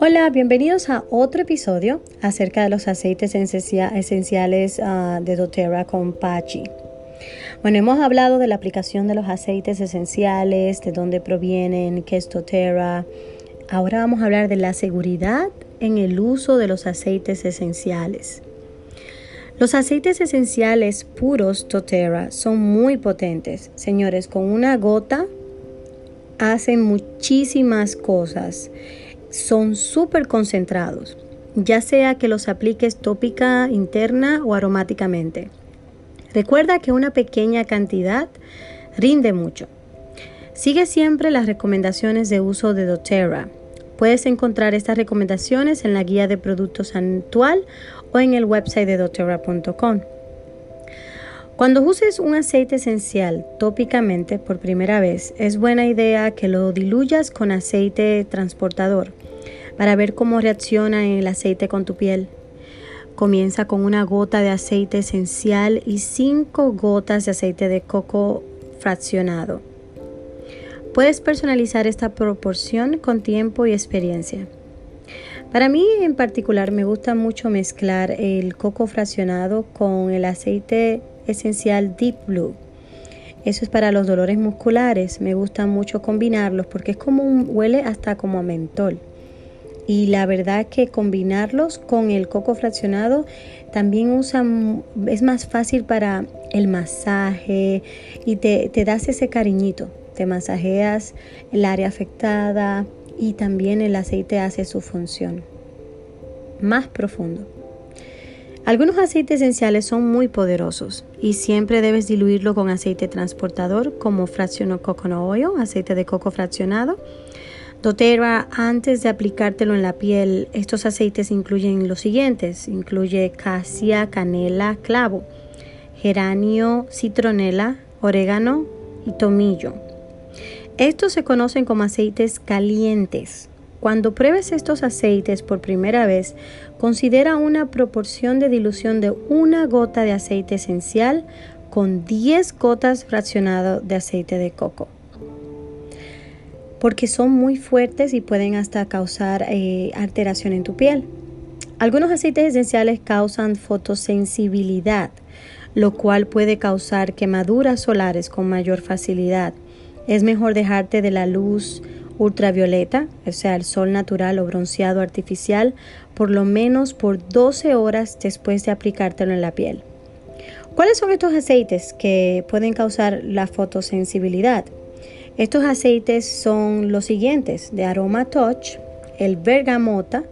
Hola, bienvenidos a otro episodio acerca de los aceites esenciales ah, de doTERRA con Pachi. Bueno, hemos hablado de la aplicación de los aceites esenciales, de dónde provienen, qué es doTERRA. Ahora vamos a hablar de la seguridad en el uso de los aceites esenciales. Los aceites esenciales puros doTERRA son muy potentes. Señores, con una gota hacen muchísimas cosas son súper concentrados, ya sea que los apliques tópica, interna o aromáticamente. Recuerda que una pequeña cantidad rinde mucho. Sigue siempre las recomendaciones de uso de doTERRA. Puedes encontrar estas recomendaciones en la guía de productos actual en el website de doTERRA.com. Cuando uses un aceite esencial tópicamente por primera vez, es buena idea que lo diluyas con aceite transportador para ver cómo reacciona el aceite con tu piel. Comienza con una gota de aceite esencial y cinco gotas de aceite de coco fraccionado. Puedes personalizar esta proporción con tiempo y experiencia. Para mí en particular me gusta mucho mezclar el coco fraccionado con el aceite esencial Deep Blue. Eso es para los dolores musculares. Me gusta mucho combinarlos porque es como un, huele hasta como a mentol. Y la verdad que combinarlos con el coco fraccionado también es más fácil para el masaje y te, te das ese cariñito. Te masajeas el área afectada y también el aceite hace su función más profundo. Algunos aceites esenciales son muy poderosos y siempre debes diluirlo con aceite transportador como fraccionado coconut oil, aceite de coco fraccionado doTERRA, antes de aplicártelo en la piel, estos aceites incluyen los siguientes: incluye casia, canela, clavo, geranio, citronela, orégano y tomillo. Estos se conocen como aceites calientes. Cuando pruebes estos aceites por primera vez, considera una proporción de dilución de una gota de aceite esencial con 10 gotas fraccionado de aceite de coco porque son muy fuertes y pueden hasta causar eh, alteración en tu piel. Algunos aceites esenciales causan fotosensibilidad, lo cual puede causar quemaduras solares con mayor facilidad. Es mejor dejarte de la luz ultravioleta, o sea, el sol natural o bronceado artificial, por lo menos por 12 horas después de aplicártelo en la piel. ¿Cuáles son estos aceites que pueden causar la fotosensibilidad? Estos aceites son los siguientes, de Aroma Touch, el Bergamota,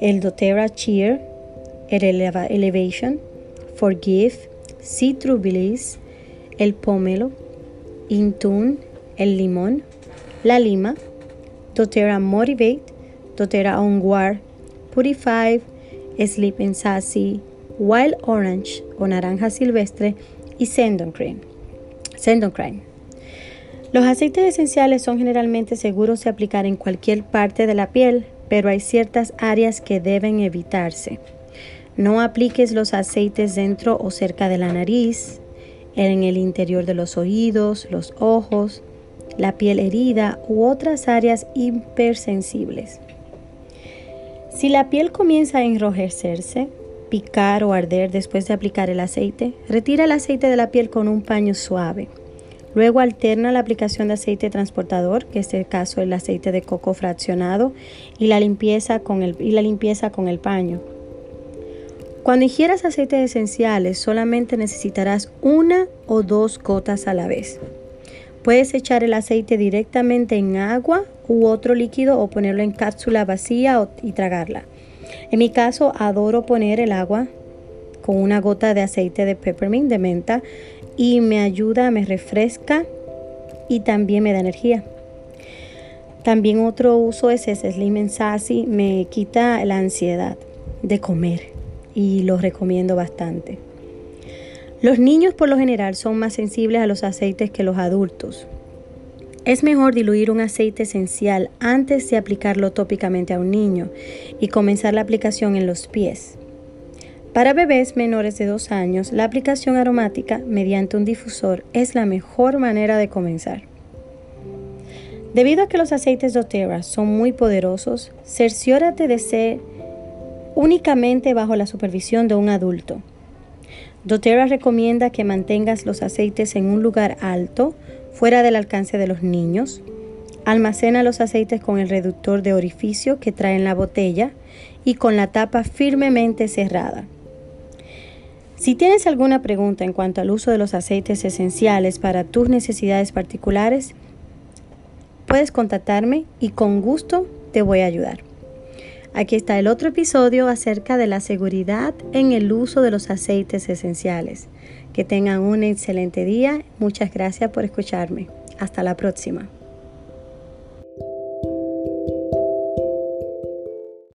el doTERRA Cheer, el Elevation, Forgive, Citrubilis, el Pomelo, Intune, el Limón, la Lima, doTERRA Motivate, doTERRA Onward, Purify, Sleep Sassy, Wild Orange o Naranja Silvestre y Sendon Cream. Los aceites esenciales son generalmente seguros de aplicar en cualquier parte de la piel, pero hay ciertas áreas que deben evitarse. No apliques los aceites dentro o cerca de la nariz, en el interior de los oídos, los ojos, la piel herida u otras áreas hipersensibles. Si la piel comienza a enrojecerse, picar o arder después de aplicar el aceite, retira el aceite de la piel con un paño suave. Luego alterna la aplicación de aceite transportador, que es el caso del aceite de coco fraccionado, y la limpieza con el, y la limpieza con el paño. Cuando ingieras aceites esenciales, solamente necesitarás una o dos gotas a la vez. Puedes echar el aceite directamente en agua u otro líquido o ponerlo en cápsula vacía y tragarla. En mi caso, adoro poner el agua con una gota de aceite de peppermint de menta y me ayuda, me refresca y también me da energía. También otro uso es ese Slim Sassy, me quita la ansiedad de comer y lo recomiendo bastante. Los niños por lo general son más sensibles a los aceites que los adultos. Es mejor diluir un aceite esencial antes de aplicarlo tópicamente a un niño y comenzar la aplicación en los pies. Para bebés menores de 2 años, la aplicación aromática mediante un difusor es la mejor manera de comenzar. Debido a que los aceites doTERRA son muy poderosos, cerciórate de ser únicamente bajo la supervisión de un adulto. doTERRA recomienda que mantengas los aceites en un lugar alto, fuera del alcance de los niños. Almacena los aceites con el reductor de orificio que trae en la botella y con la tapa firmemente cerrada. Si tienes alguna pregunta en cuanto al uso de los aceites esenciales para tus necesidades particulares, puedes contactarme y con gusto te voy a ayudar. Aquí está el otro episodio acerca de la seguridad en el uso de los aceites esenciales. Que tengan un excelente día. Muchas gracias por escucharme. Hasta la próxima.